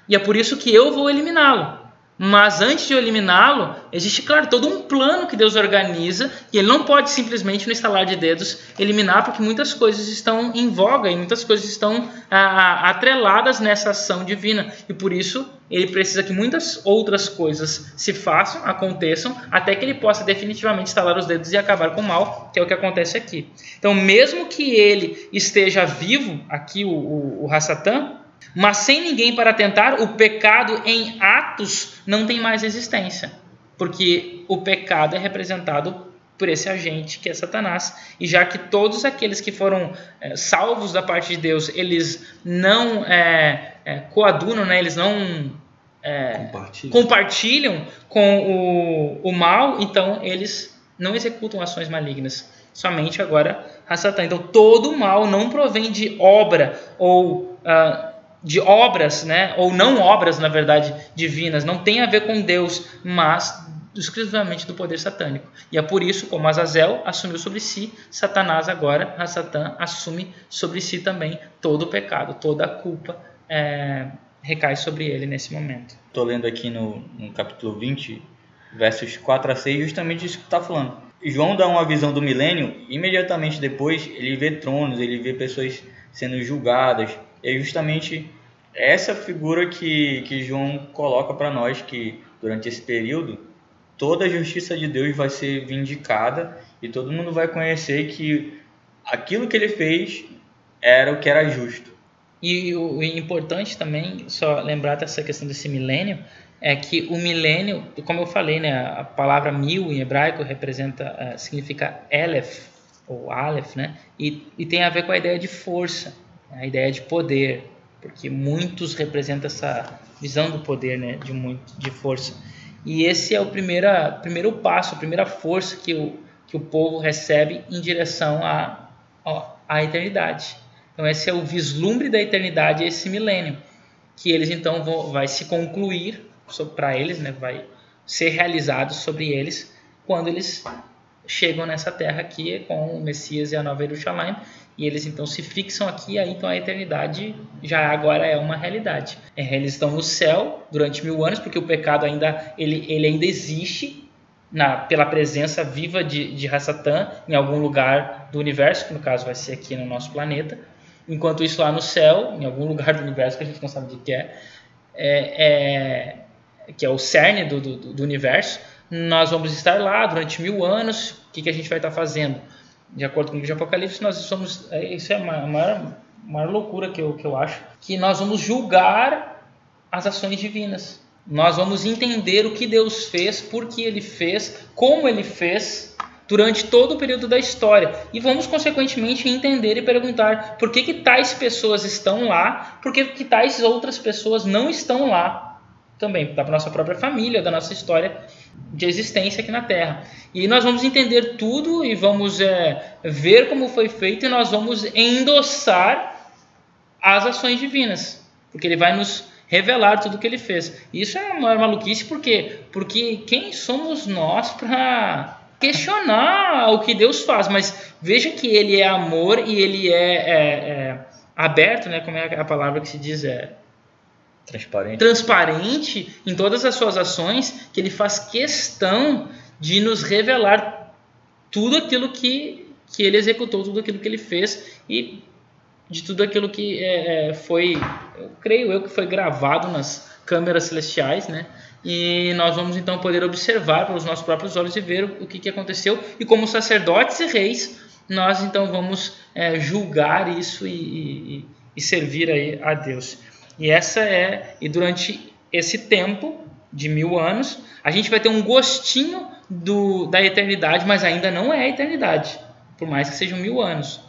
E é por isso que eu vou eliminá-lo. Mas antes de eu eliminá-lo, existe, claro, todo um plano que Deus organiza e ele não pode simplesmente, no estalar de dedos, eliminar, porque muitas coisas estão em voga e muitas coisas estão ah, atreladas nessa ação divina. E por isso, ele precisa que muitas outras coisas se façam, aconteçam, até que ele possa definitivamente estalar os dedos e acabar com o mal, que é o que acontece aqui. Então, mesmo que ele esteja vivo, aqui o, o, o Hassatan, mas sem ninguém para tentar, o pecado em atos não tem mais existência, porque o pecado é representado por esse agente que é Satanás. E já que todos aqueles que foram é, salvos da parte de Deus, eles não é, é, coadunam, né? eles não Compartilha. compartilham com o, o mal, então eles não executam ações malignas. Somente agora a Satã. Então todo o mal não provém de obra ou ah, de obras, né? ou não obras, na verdade, divinas. Não tem a ver com Deus, mas exclusivamente do poder satânico. E é por isso, como Azazel assumiu sobre si, Satanás agora, a Satã, assume sobre si também todo o pecado, toda a culpa é, recai sobre ele nesse momento. Estou lendo aqui no, no capítulo 20, versos 4 a 6, justamente isso que está falando. João dá uma visão do milênio, imediatamente depois ele vê tronos, ele vê pessoas sendo julgadas. É justamente essa figura que, que João coloca para nós, que durante esse período toda a justiça de Deus vai ser vindicada e todo mundo vai conhecer que aquilo que ele fez era o que era justo. E o, o importante também, só lembrar dessa questão desse milênio, é que o milênio, como eu falei, né, a palavra mil em hebraico representa, eh, significa Elef, ou Aleph, né, e, e tem a ver com a ideia de força, a ideia de poder, porque muitos representam essa visão do poder, né, de, muito, de força. E esse é o primeira, primeiro passo, a primeira força que o, que o povo recebe em direção à, à eternidade. Então esse é o vislumbre da eternidade, esse milênio, que eles então vão vai se concluir para eles, né, vai ser realizado sobre eles quando eles chegam nessa terra aqui com o Messias e a Nova Jerusalém e eles então se fixam aqui, aí então a eternidade já agora é uma realidade. É, eles estão no céu durante mil anos, porque o pecado ainda ele, ele ainda existe na, pela presença viva de, de Hassatan em algum lugar do universo, que no caso vai ser aqui no nosso planeta. Enquanto isso lá no céu, em algum lugar do universo que a gente não sabe de que é, é, é que é o cerne do, do, do universo, nós vamos estar lá durante mil anos. O que, que a gente vai estar fazendo? De acordo com o Apocalipse, nós somos. É, isso é a maior, maior loucura que eu, que eu acho. Que nós vamos julgar as ações divinas. Nós vamos entender o que Deus fez, por que ele fez, como ele fez durante todo o período da história. E vamos, consequentemente, entender e perguntar por que, que tais pessoas estão lá, por que, que tais outras pessoas não estão lá também, da nossa própria família, da nossa história de existência aqui na Terra. E nós vamos entender tudo e vamos é, ver como foi feito e nós vamos endossar as ações divinas, porque ele vai nos revelar tudo o que ele fez. Isso é uma maluquice por quê? Porque quem somos nós para questionar o que Deus faz? Mas veja que ele é amor e ele é, é, é aberto, né? Como é a palavra que se diz? É, Transparente. transparente em todas as suas ações, que ele faz questão de nos revelar tudo aquilo que, que ele executou, tudo aquilo que ele fez e de tudo aquilo que é, é foi, eu creio eu que foi gravado nas câmeras celestiais, né? E nós vamos então poder observar pelos nossos próprios olhos e ver o que, que aconteceu. E como sacerdotes e reis, nós então vamos é, julgar isso e, e, e servir aí a Deus. E essa é e durante esse tempo de mil anos a gente vai ter um gostinho do, da eternidade, mas ainda não é a eternidade, por mais que sejam mil anos.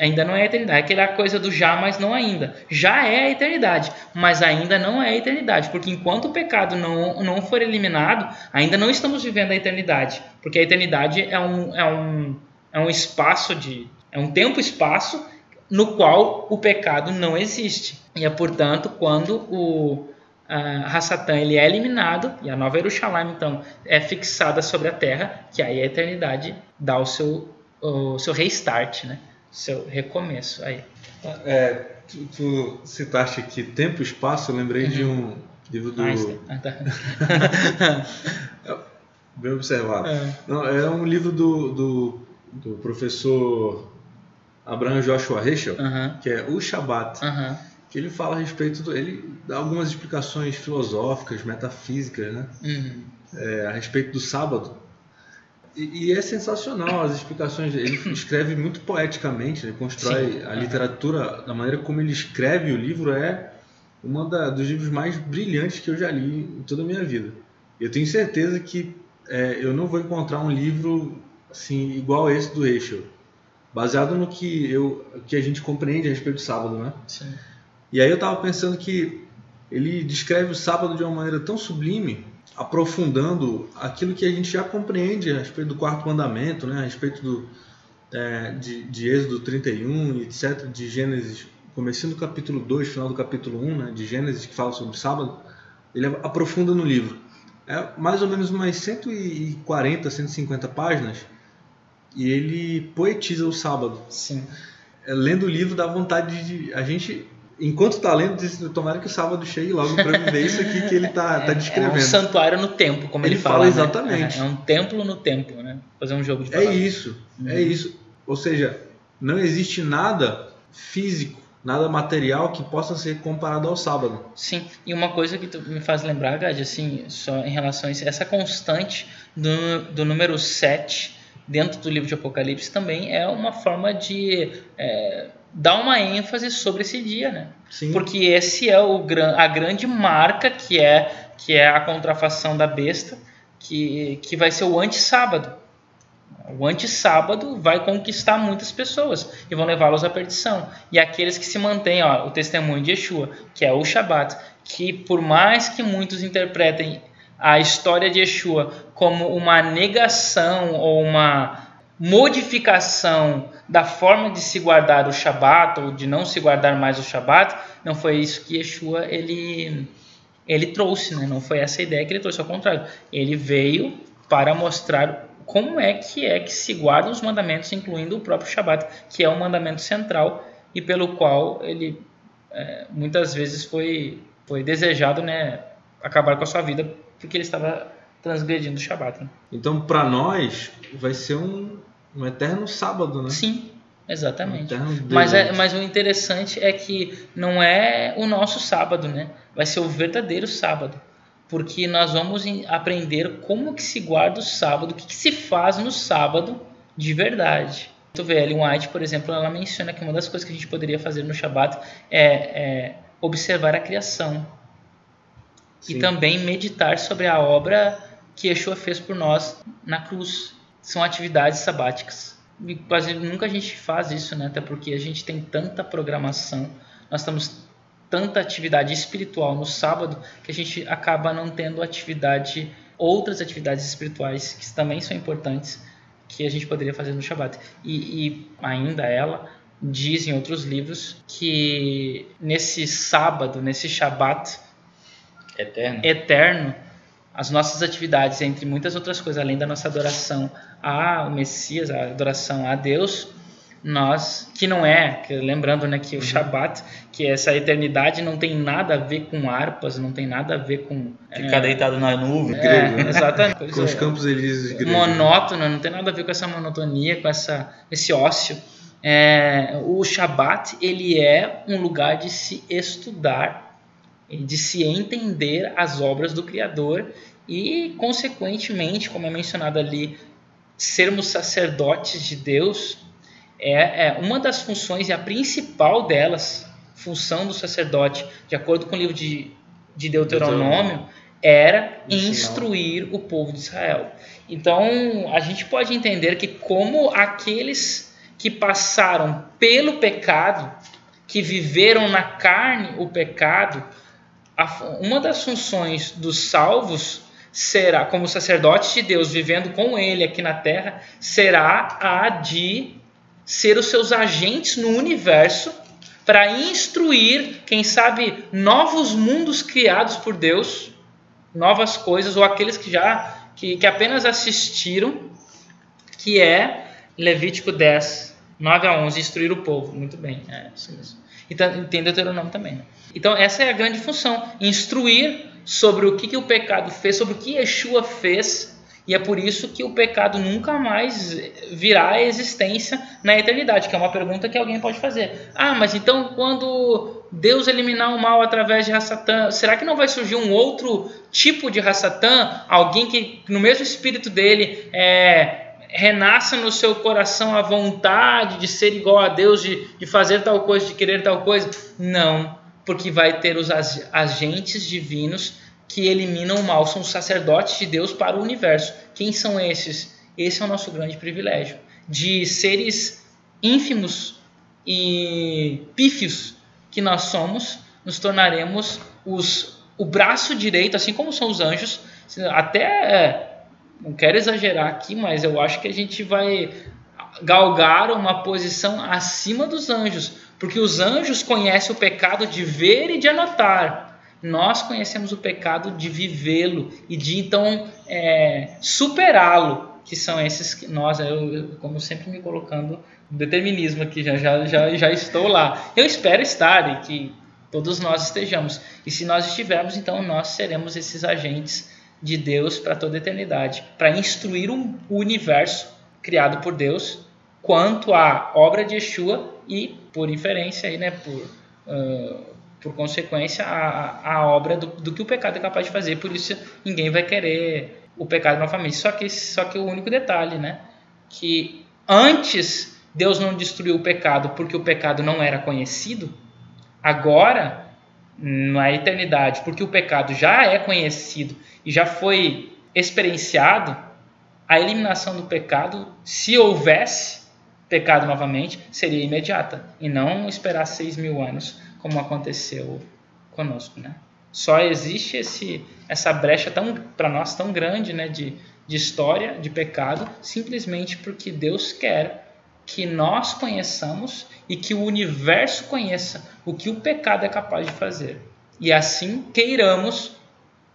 Ainda não é a eternidade. É aquela coisa do já, mas não ainda. Já é a eternidade, mas ainda não é a eternidade. Porque enquanto o pecado não, não for eliminado, ainda não estamos vivendo a eternidade. Porque a eternidade é um, é um, é um espaço de. É um tempo-espaço no qual o pecado não existe. E é, portanto, quando o Hassatan ele é eliminado e a nova Jerusalém, então, é fixada sobre a terra, que aí a eternidade dá o seu, o seu restart, né? seu recomeço. Aí. É, tu, tu citaste aqui tempo e espaço, eu lembrei uhum. de um livro do. Ah, tá. Bem observado. É. Não, é um livro do, do, do professor Abraham Joshua Heschel, que é O Shabat. que ele fala a respeito do. Ele dá algumas explicações filosóficas, metafísicas, né? Uhum. É, a respeito do sábado. E, e é sensacional as explicações. Ele escreve muito poeticamente, né? constrói Sim. a literatura, da maneira como ele escreve o livro, é um dos livros mais brilhantes que eu já li em toda a minha vida. Eu tenho certeza que é, eu não vou encontrar um livro assim igual esse do Heschel, baseado no que eu que a gente compreende a respeito do sábado, né? Sim. E aí eu estava pensando que ele descreve o sábado de uma maneira tão sublime, aprofundando aquilo que a gente já compreende a respeito do quarto mandamento, né? a respeito do, é, de, de Êxodo 31 e etc., de Gênesis, começando do capítulo 2, final do capítulo 1, né? de Gênesis, que fala sobre o sábado, ele aprofunda no livro. É mais ou menos umas 140, 150 páginas, e ele poetiza o sábado. Sim. É, lendo o livro dá vontade de. A gente enquanto está lendo, diz, tomara que o sábado chegue logo para viver isso aqui que ele está tá descrevendo. É um santuário no tempo, como ele, Ele fala. fala né? exatamente. É, é um templo no tempo, né? Fazer um jogo de É palavras. isso, é isso. Ou seja, não existe nada físico, nada material que possa ser comparado ao sábado. Sim, e uma coisa que tu me faz lembrar, Gad, assim, só em relação a isso, essa constante do, do número 7 dentro do livro de Apocalipse também é uma forma de é, dar uma ênfase sobre esse dia, né? Sim. Porque esse é o, a grande marca que é, que é a contrafação da besta, que, que vai ser o anti-sábado. O anti-sábado vai conquistar muitas pessoas e vão levá-los à perdição. E aqueles que se mantêm, ó, o testemunho de Yeshua, que é o Shabat, que por mais que muitos interpretem a história de Yeshua como uma negação ou uma modificação da forma de se guardar o Shabat ou de não se guardar mais o Shabat, não foi isso que Yeshua ele ele trouxe, né? Não foi essa ideia que ele trouxe, ao contrário. Ele veio para mostrar como é que é que se guardam os mandamentos, incluindo o próprio Shabat, que é o mandamento central e pelo qual ele é, muitas vezes foi foi desejado, né, acabar com a sua vida porque ele estava transgredindo o Shabat. Né? Então, para nós, vai ser um, um eterno sábado, né? Sim, Um exatamente. eterno Mas, é, mas o interessante é que não é o nosso sábado, né? Vai ser o verdadeiro sábado. Porque nós vamos aprender como que se guarda o sábado, o que, que se faz no sábado de verdade. Tu vê, Ellen White, por exemplo, ela menciona que uma das coisas que a gente poderia fazer no Shabat é, é observar a criação. E Sim. também meditar sobre a obra que Yeshua fez por nós na cruz. São atividades sabáticas. E quase nunca a gente faz isso, né? Até porque a gente tem tanta programação, nós temos tanta atividade espiritual no sábado que a gente acaba não tendo atividade, outras atividades espirituais que também são importantes que a gente poderia fazer no Shabat. E, e ainda ela diz em outros livros que nesse sábado, nesse Shabat, Eterno. eterno as nossas atividades, entre muitas outras coisas, além da nossa adoração ao Messias, a adoração a Deus, nós, que não é, que, lembrando né, que o Shabat, que essa eternidade não tem nada a ver com harpas, não tem nada a ver com... Ficar deitado na nuvem. é, grego, né? exatamente. Com os é campos elíseos gregos. monótono, não tem nada a ver com essa monotonia, com essa, esse ócio. É, o Shabat ele é um lugar de se estudar, de se entender as obras do Criador e, consequentemente, como é mencionado ali, sermos sacerdotes de Deus é, é uma das funções e a principal delas, função do sacerdote, de acordo com o livro de, de Deuteronômio, era Ensinar. instruir o povo de Israel. Então, a gente pode entender que como aqueles que passaram pelo pecado, que viveram na carne o pecado, uma das funções dos salvos será, como sacerdotes de Deus vivendo com ele aqui na terra, será a de ser os seus agentes no universo para instruir, quem sabe, novos mundos criados por Deus, novas coisas, ou aqueles que já que, que apenas assistiram, que é Levítico 10, 9 a 11, instruir o povo. Muito bem, é isso mesmo. E tá- e tem Deuteronômio também. Né? Então, essa é a grande função: instruir sobre o que, que o pecado fez, sobre o que Yeshua fez. E é por isso que o pecado nunca mais virá à existência na eternidade, que é uma pergunta que alguém pode fazer. Ah, mas então quando Deus eliminar o mal através de Rassatã, será que não vai surgir um outro tipo de Rassatã? Alguém que no mesmo espírito dele é, renasça no seu coração a vontade de ser igual a Deus, de, de fazer tal coisa, de querer tal coisa? Não, porque vai ter os agentes divinos que eliminam o mal, são os sacerdotes de Deus para o universo. Quem são esses? Esse é o nosso grande privilégio, de seres ínfimos e pífios que nós somos, nos tornaremos os, o braço direito, assim como são os anjos. Até, não quero exagerar aqui, mas eu acho que a gente vai galgar uma posição acima dos anjos, porque os anjos conhecem o pecado de ver e de anotar. Nós conhecemos o pecado de vivê-lo e de então é, superá-lo, que são esses que nós, eu, como sempre me colocando determinismo aqui, já, já, já, já estou lá. Eu espero estar e que todos nós estejamos. E se nós estivermos, então nós seremos esses agentes de Deus para toda a eternidade, para instruir o universo criado por Deus quanto à obra de Yeshua e, por inferência, aí, né, por, uh, por consequência, a, a obra do, do que o pecado é capaz de fazer. Por isso, ninguém vai querer o pecado novamente. Só que, só que o único detalhe, né, que antes Deus não destruiu o pecado porque o pecado não era conhecido, agora, na eternidade, porque o pecado já é conhecido e já foi experienciado, a eliminação do pecado, se houvesse pecado novamente, seria imediata e não esperar seis mil anos, como aconteceu conosco, né? Só existe esse, essa brecha tão para nós tão grande, né, de, de história de pecado, simplesmente porque Deus quer que nós conheçamos e que o universo conheça o que o pecado é capaz de fazer. E assim queiramos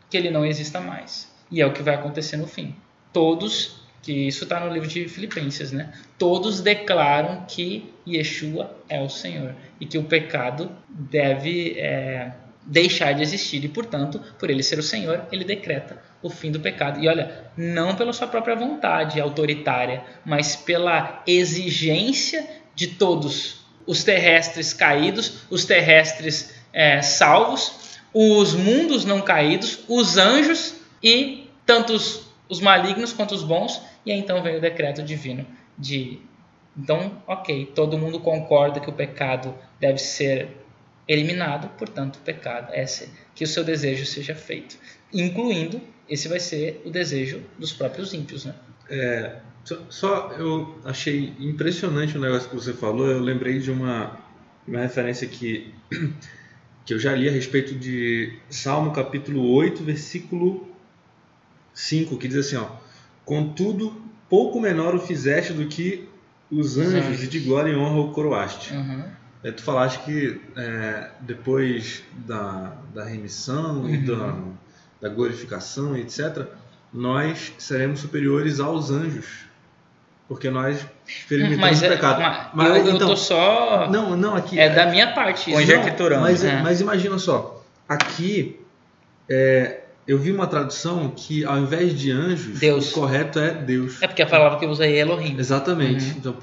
que ele não exista mais. E é o que vai acontecer no fim. Todos, que isso está no livro de Filipenses, né? Todos declaram que Yeshua é o Senhor e que o pecado deve é, deixar de existir e, portanto, por ele ser o Senhor, ele decreta o fim do pecado. E olha, não pela sua própria vontade autoritária, mas pela exigência de todos os terrestres caídos, os terrestres é, salvos, os mundos não caídos, os anjos e tanto os, os malignos quanto os bons. E aí então vem o decreto divino de então, ok, todo mundo concorda que o pecado deve ser eliminado, portanto, o pecado é que o seu desejo seja feito, incluindo esse vai ser o desejo dos próprios ímpios, né? É, só, só, eu achei impressionante o negócio que você falou. Eu lembrei de uma, uma referência que que eu já li a respeito de Salmo capítulo 8, versículo 5, que diz assim, ó: Contudo, pouco menor o fizeste do que os anjos, anjos. e de glória e honra o coroaste. Uhum. É, tu falaste que é, depois da, da remissão uhum. e da, da glorificação, etc., nós seremos superiores aos anjos. Porque nós experimentamos mas, o é, pecado. Mas, mas eu, então, eu tô só. Não, não, aqui. É, é da minha parte. Conjecturando. Mas, é. mas imagina só. Aqui, é, eu vi uma tradução que ao invés de anjos, Deus. o correto é Deus. É porque a palavra que eu usei é Elohim. Exatamente. Uhum. Então,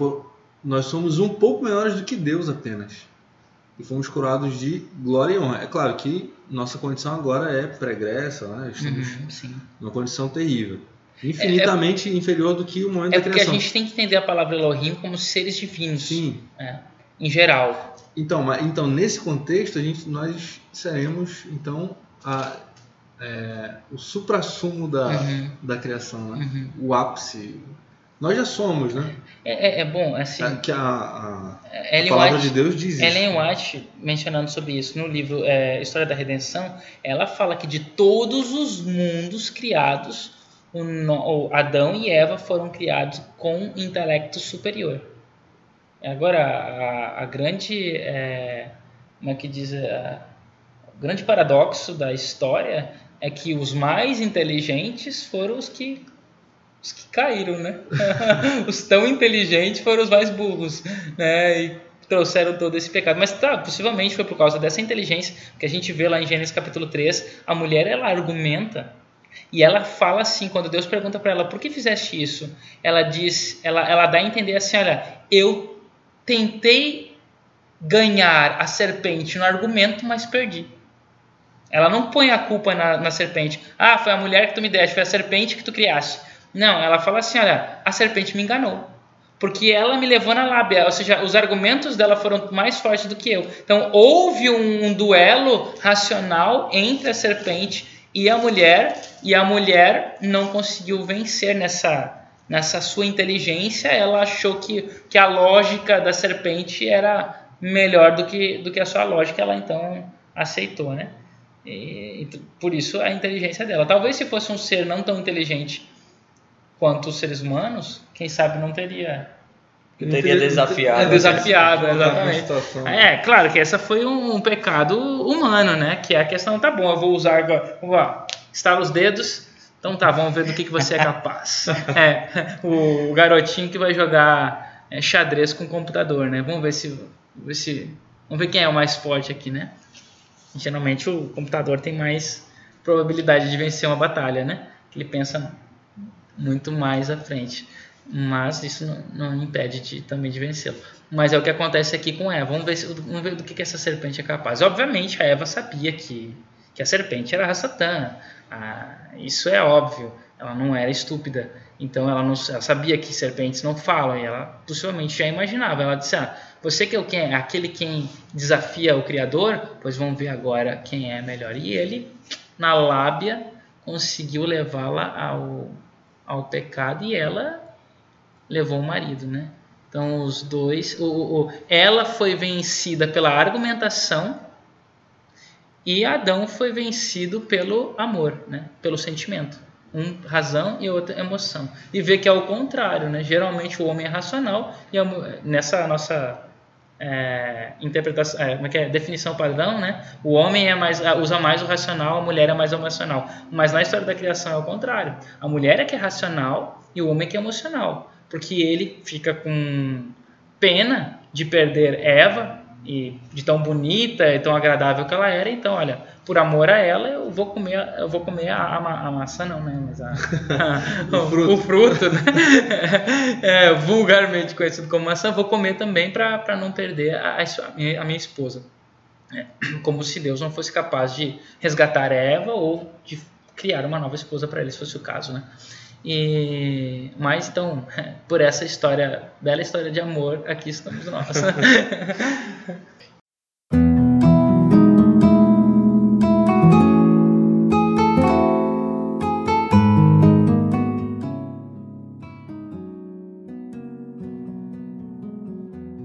nós somos um pouco menores do que Deus apenas. E fomos curados de glória e honra. É claro que nossa condição agora é pregressa, né? estamos uhum, numa condição terrível. Infinitamente é, é, inferior do que o momento é da criação. É porque a gente tem que entender a palavra Elohim como seres divinos. Sim. É, em geral. Então, mas, então, nesse contexto, a gente, nós seremos, então, a, é, o supra-sumo da, uhum. da criação, né? Uhum. o ápice, nós já somos, né? É, é, é bom, assim. É que a, a, a palavra White, de Deus diz isso. Ellen White, mencionando sobre isso no livro é, História da Redenção, ela fala que de todos os mundos criados, o, o Adão e Eva foram criados com intelecto superior. Agora, a, a grande. É, como é que diz? A, o grande paradoxo da história é que os mais inteligentes foram os que os que caíram, né? os tão inteligentes foram os mais burros, né? E trouxeram todo esse pecado. Mas tá, possivelmente foi por causa dessa inteligência que a gente vê lá em Gênesis capítulo 3, a mulher ela argumenta e ela fala assim, quando Deus pergunta para ela, por que fizeste isso? Ela diz, ela, ela dá a entender assim, olha, eu tentei ganhar a serpente no argumento, mas perdi. Ela não põe a culpa na, na, serpente. Ah, foi a mulher que tu me deste, foi a serpente que tu criaste. Não, ela fala assim: olha, a serpente me enganou. Porque ela me levou na lábia, ou seja, os argumentos dela foram mais fortes do que eu. Então, houve um, um duelo racional entre a serpente e a mulher, e a mulher não conseguiu vencer nessa, nessa sua inteligência. Ela achou que, que a lógica da serpente era melhor do que, do que a sua lógica, ela então aceitou, né? E, por isso a inteligência dela. Talvez se fosse um ser não tão inteligente quanto os seres humanos, quem sabe não teria não teria desafiado. É, desafiado, exatamente. É, claro que essa foi um, um, pecado humano, né? Que é a questão, tá bom, eu vou usar agora, vou estalar os dedos, então tá, vamos ver do que, que você é capaz. é, o, o garotinho que vai jogar é, xadrez com computador, né? Vamos ver se, ver se. Vamos ver quem é o mais forte aqui, né? Geralmente o computador tem mais probabilidade de vencer uma batalha, né? Ele pensa muito mais à frente. Mas isso não, não impede de, também de vencê-lo. Mas é o que acontece aqui com Eva. Vamos ver, se, vamos ver do que, que essa serpente é capaz. Obviamente, a Eva sabia que, que a serpente era a Satã. Ah, isso é óbvio. Ela não era estúpida. Então ela, não, ela sabia que serpentes não falam. E ela possivelmente já imaginava. Ela disse: ah, Você que é quem, aquele quem desafia o Criador? Pois vamos ver agora quem é melhor. E ele, na lábia, conseguiu levá-la ao, ao pecado. E ela levou o marido, né? Então os dois, o, o, ela foi vencida pela argumentação e Adão foi vencido pelo amor, né? Pelo sentimento, um razão e outra emoção. E vê que é o contrário, né? Geralmente o homem é racional e a, nessa nossa é, interpretação, é, como é que é? definição padrão, né? O homem é mais, usa mais o racional, a mulher é mais emocional. Mas na história da criação é o contrário. A mulher é que é racional e o homem é que é emocional porque ele fica com pena de perder Eva e de tão bonita e tão agradável que ela era. Então, olha, por amor a ela, eu vou comer, eu vou comer a, a, a maçã não, né? Mas a, o, fruto. o, fruto. né? É, vulgarmente conhecido como maçã, vou comer também para não perder a, a, minha esposa. É, como se Deus não fosse capaz de resgatar Eva ou de criar uma nova esposa para ele, se fosse o caso, né? E, mas então, por essa história, bela história de amor, aqui estamos nós.